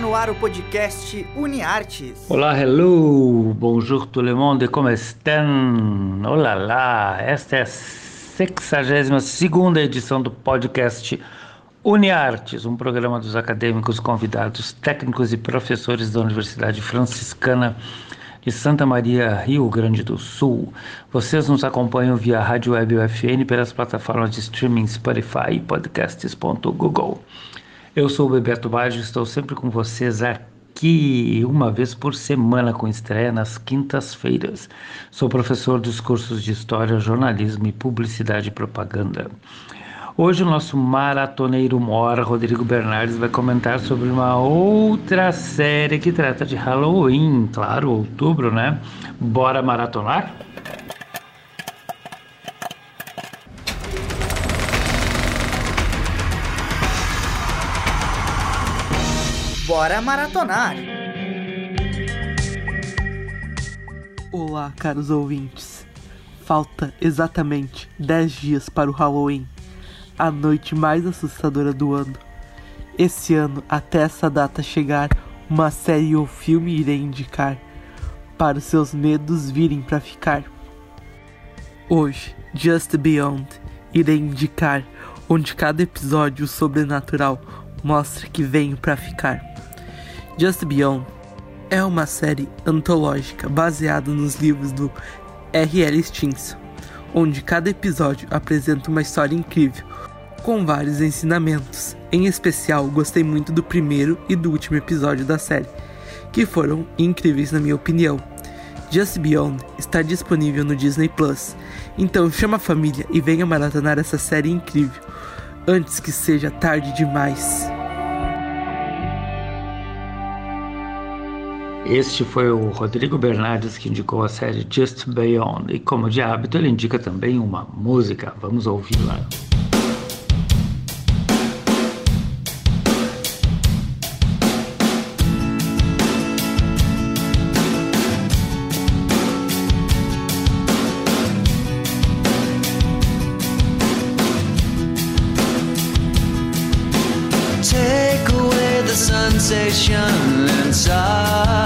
No ar o podcast UniArtes. Olá, hello, bonjour tout le monde, como estão? Olá lá, esta é a 62 edição do podcast UniArtes, um programa dos acadêmicos, convidados, técnicos e professores da Universidade Franciscana de Santa Maria, Rio Grande do Sul. Vocês nos acompanham via Rádio Web UFN pelas plataformas de streaming Spotify e podcasts.google. Eu sou o Bebeto Baggio, estou sempre com vocês aqui uma vez por semana com estreia nas quintas-feiras. Sou professor dos cursos de História, Jornalismo e Publicidade e Propaganda. Hoje o nosso maratoneiro mora, Rodrigo Bernardes, vai comentar sobre uma outra série que trata de Halloween, claro, outubro, né? Bora maratonar? Bora maratonar! Olá, caros ouvintes. Falta exatamente 10 dias para o Halloween a noite mais assustadora do ano. Esse ano, até essa data chegar, uma série ou filme irei indicar para os seus medos virem para ficar. Hoje, Just Beyond, irei indicar onde cada episódio sobrenatural mostra que venho para ficar. Just Beyond é uma série antológica baseada nos livros do R.L. Stevenson, onde cada episódio apresenta uma história incrível com vários ensinamentos. Em especial, gostei muito do primeiro e do último episódio da série, que foram incríveis na minha opinião. Just Beyond está disponível no Disney Plus, então chama a família e venha maratonar essa série incrível antes que seja tarde demais. Este foi o Rodrigo Bernardes que indicou a série Just Beyond, e como de hábito, ele indica também uma música. Vamos ouvir lá. sensation inside.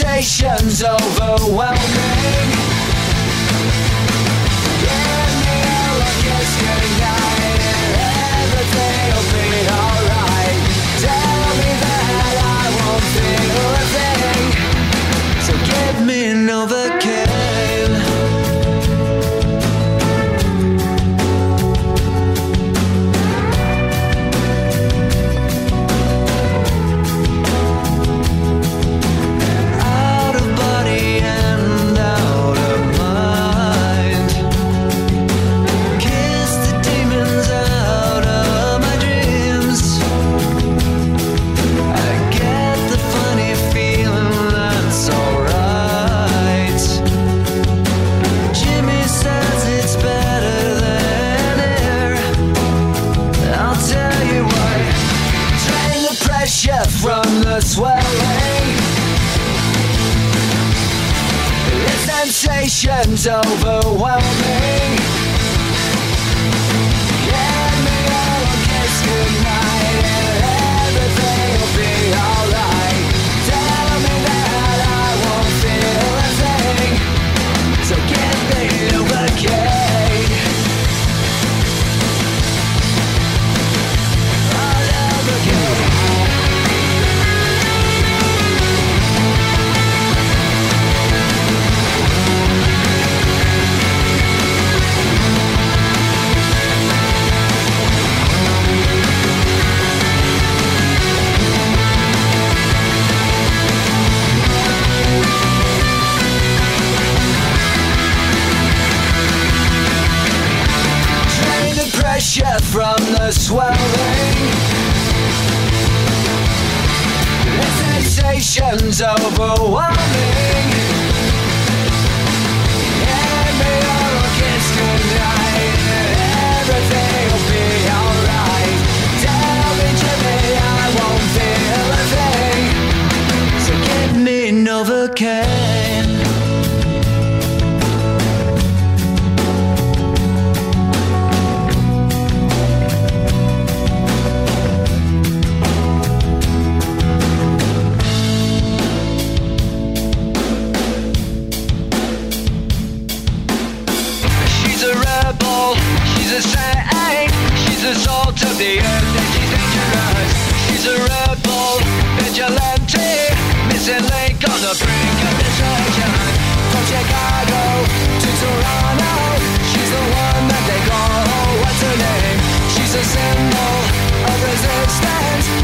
temptation's overwhelming. Yeah, me, I guess getting higher, everything will be. over. A symbol of resistance,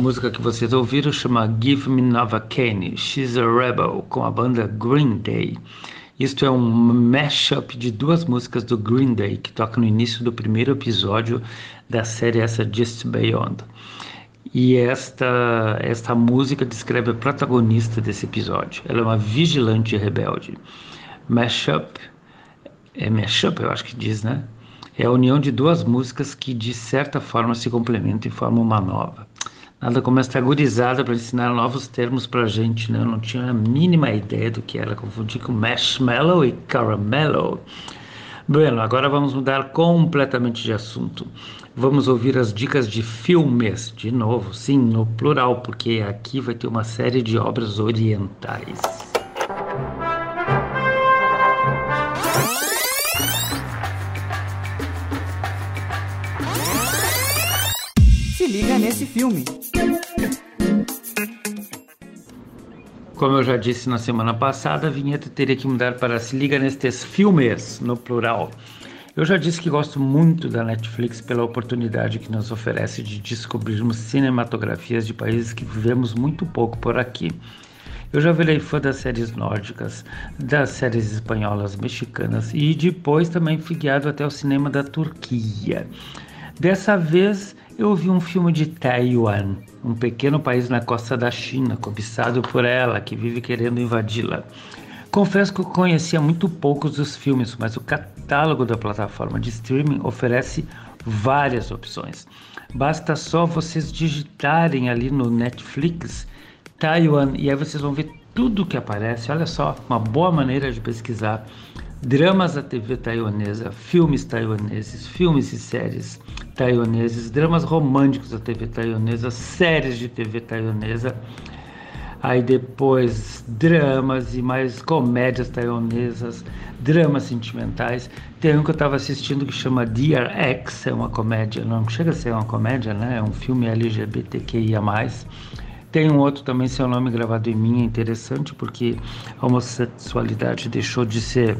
música que vocês ouviram chama Give Me Novocaine, She's a Rebel, com a banda Green Day. Isto é um mashup de duas músicas do Green Day, que toca no início do primeiro episódio da série essa Just Beyond. E esta, esta música descreve a protagonista desse episódio. Ela é uma vigilante rebelde. Mashup, é mashup eu acho que diz, né? É a união de duas músicas que de certa forma se complementam e formam uma nova. Nada como esta gurizada para ensinar novos termos pra gente, né? Eu não tinha a mínima ideia do que era. Confundi com marshmallow e caramelo. Bueno, agora vamos mudar completamente de assunto. Vamos ouvir as dicas de filmes, de novo, sim, no plural, porque aqui vai ter uma série de obras orientais. Nesse filme. Como eu já disse na semana passada, a vinheta teria que mudar para Se Liga Nestes Filmes, no plural. Eu já disse que gosto muito da Netflix pela oportunidade que nos oferece de descobrirmos cinematografias de países que vivemos muito pouco por aqui. Eu já virei fã das séries nórdicas, das séries espanholas, mexicanas e depois também fui guiado até o cinema da Turquia. Dessa vez eu vi um filme de Taiwan, um pequeno país na costa da China, cobiçado por ela, que vive querendo invadi-la. Confesso que eu conhecia muito poucos dos filmes, mas o catálogo da plataforma de streaming oferece várias opções. Basta só vocês digitarem ali no Netflix Taiwan e aí vocês vão ver tudo que aparece. Olha só, uma boa maneira de pesquisar dramas da TV taiwanesa, filmes taiwaneses, filmes e séries taiwaneses, dramas românticos da TV taiwanesa, séries de TV taiwanesa. Aí depois dramas e mais comédias taiwanesas, dramas sentimentais. Tem um que eu estava assistindo que chama Dear X, é uma comédia, não chega a ser uma comédia, né? É um filme LGBTQIA+. Tem um outro também, seu nome gravado em mim, é interessante porque a homossexualidade deixou de ser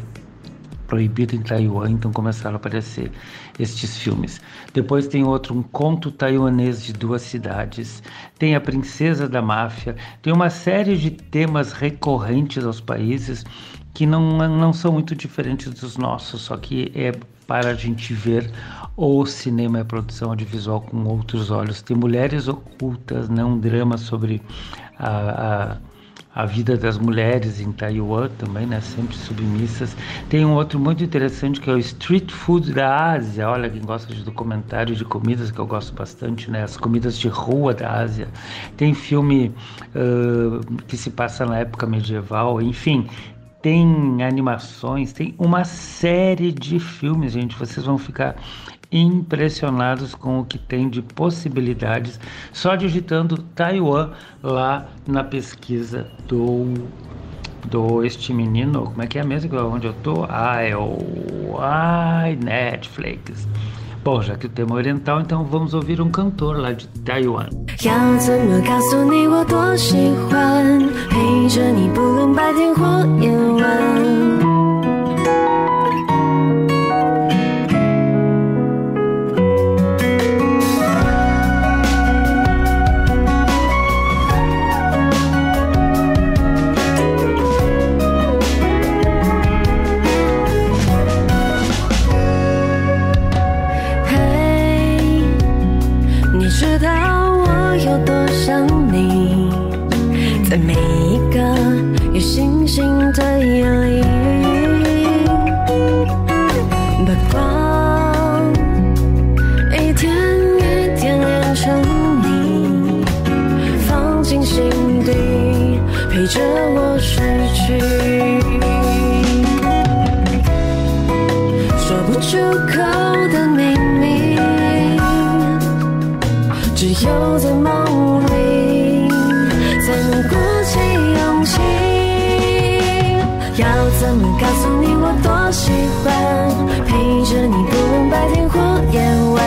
proibido em Taiwan, então começaram a aparecer estes filmes. Depois tem outro, um conto taiwanês de duas cidades. Tem a Princesa da Máfia. Tem uma série de temas recorrentes aos países que não, não são muito diferentes dos nossos, só que é para a gente ver o cinema a produção audiovisual com outros olhos. Tem Mulheres Ocultas, né? um drama sobre a, a, a vida das mulheres em Taiwan também, né? sempre submissas. Tem um outro muito interessante que é o Street Food da Ásia. Olha, quem gosta de documentário de comidas, que eu gosto bastante, né? as comidas de rua da Ásia. Tem filme uh, que se passa na época medieval, enfim tem animações, tem uma série de filmes, gente. Vocês vão ficar impressionados com o que tem de possibilidades só digitando Taiwan lá na pesquisa do do este menino, como é que é mesmo onde eu tô? Ah, é o ai, Netflix. Bom, já que o tema é oriental, então vamos ouvir um cantor lá de Taiwan. 道我有多想你，在每一个有星星的夜里。要怎么告诉你我多喜欢？陪着你，不论白天或夜晚，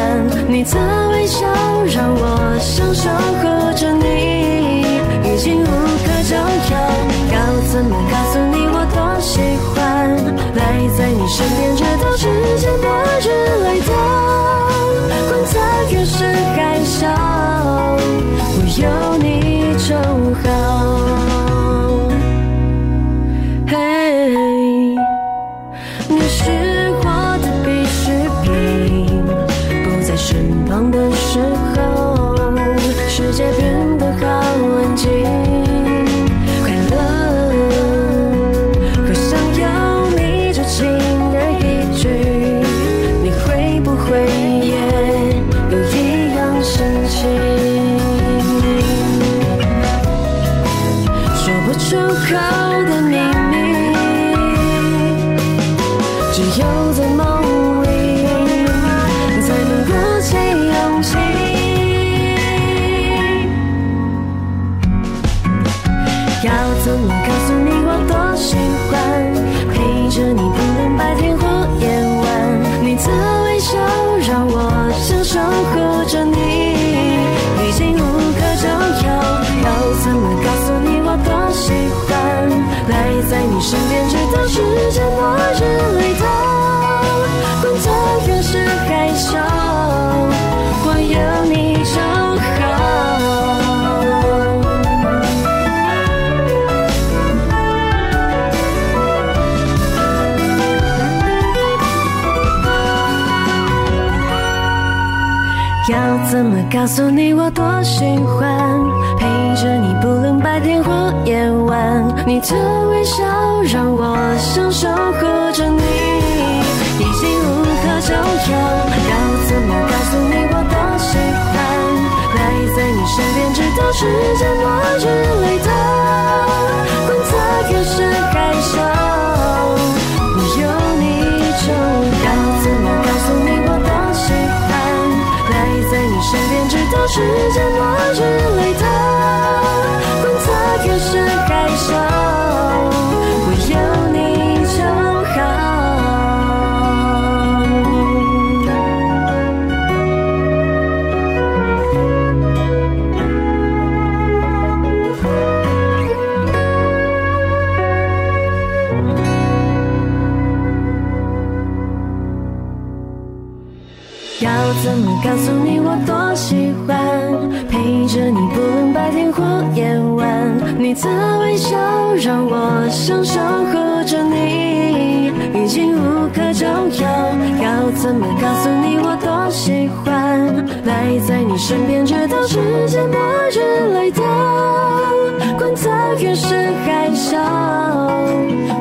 你的微笑让我想守护着你，已经无可救药。要怎么告诉你我多喜欢赖在你身边，又在梦里才能鼓起勇气。要怎么告诉你我多喜欢陪着你，不论白天或夜晚，你的微笑让我想守护着你，已经无可救药。要怎么告诉你我多喜欢赖在你身边，直到世界末日告诉你我多喜欢陪着你，不论白天或夜晚，你的微笑让我想守护着你，已经无可救药。要怎么告诉你我多喜欢赖在你身边，直到世界末日来到，管它越是海啸，世界末日里的观测，开始感向。赖在你身边，直到世界末日来到，管它越是海啸，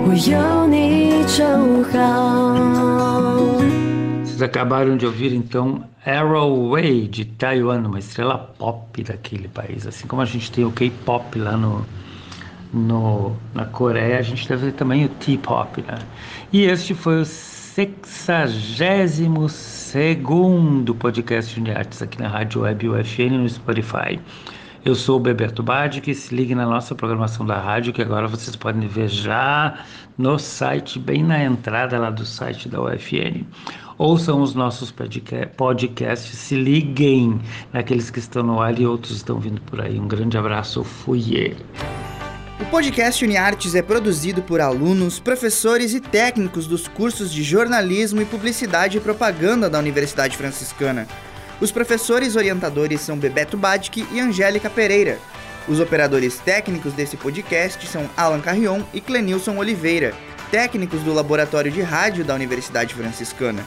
我有你就好。Vocês acabaram de ouvir então Arrow Way de Taiwan, uma estrela pop daquele país. Assim como a gente tem o K-pop lá no, no, na Coreia, a gente deve ter também o T-pop. Né? E este foi o 62 segundo podcast de artes aqui na Rádio Web UFN no Spotify. Eu sou o Beberto Badi, que se ligue na nossa programação da rádio, que agora vocês podem ver já no site, bem na entrada lá do site da UFN. Ouçam os nossos podcasts, se liguem naqueles que estão no ar e outros estão vindo por aí. Um grande abraço, fui! O podcast UniArtes é produzido por alunos, professores e técnicos dos cursos de jornalismo e publicidade e propaganda da Universidade Franciscana. Os professores orientadores são Bebeto Badic e Angélica Pereira. Os operadores técnicos desse podcast são Alan Carrion e Clenilson Oliveira, técnicos do Laboratório de Rádio da Universidade Franciscana.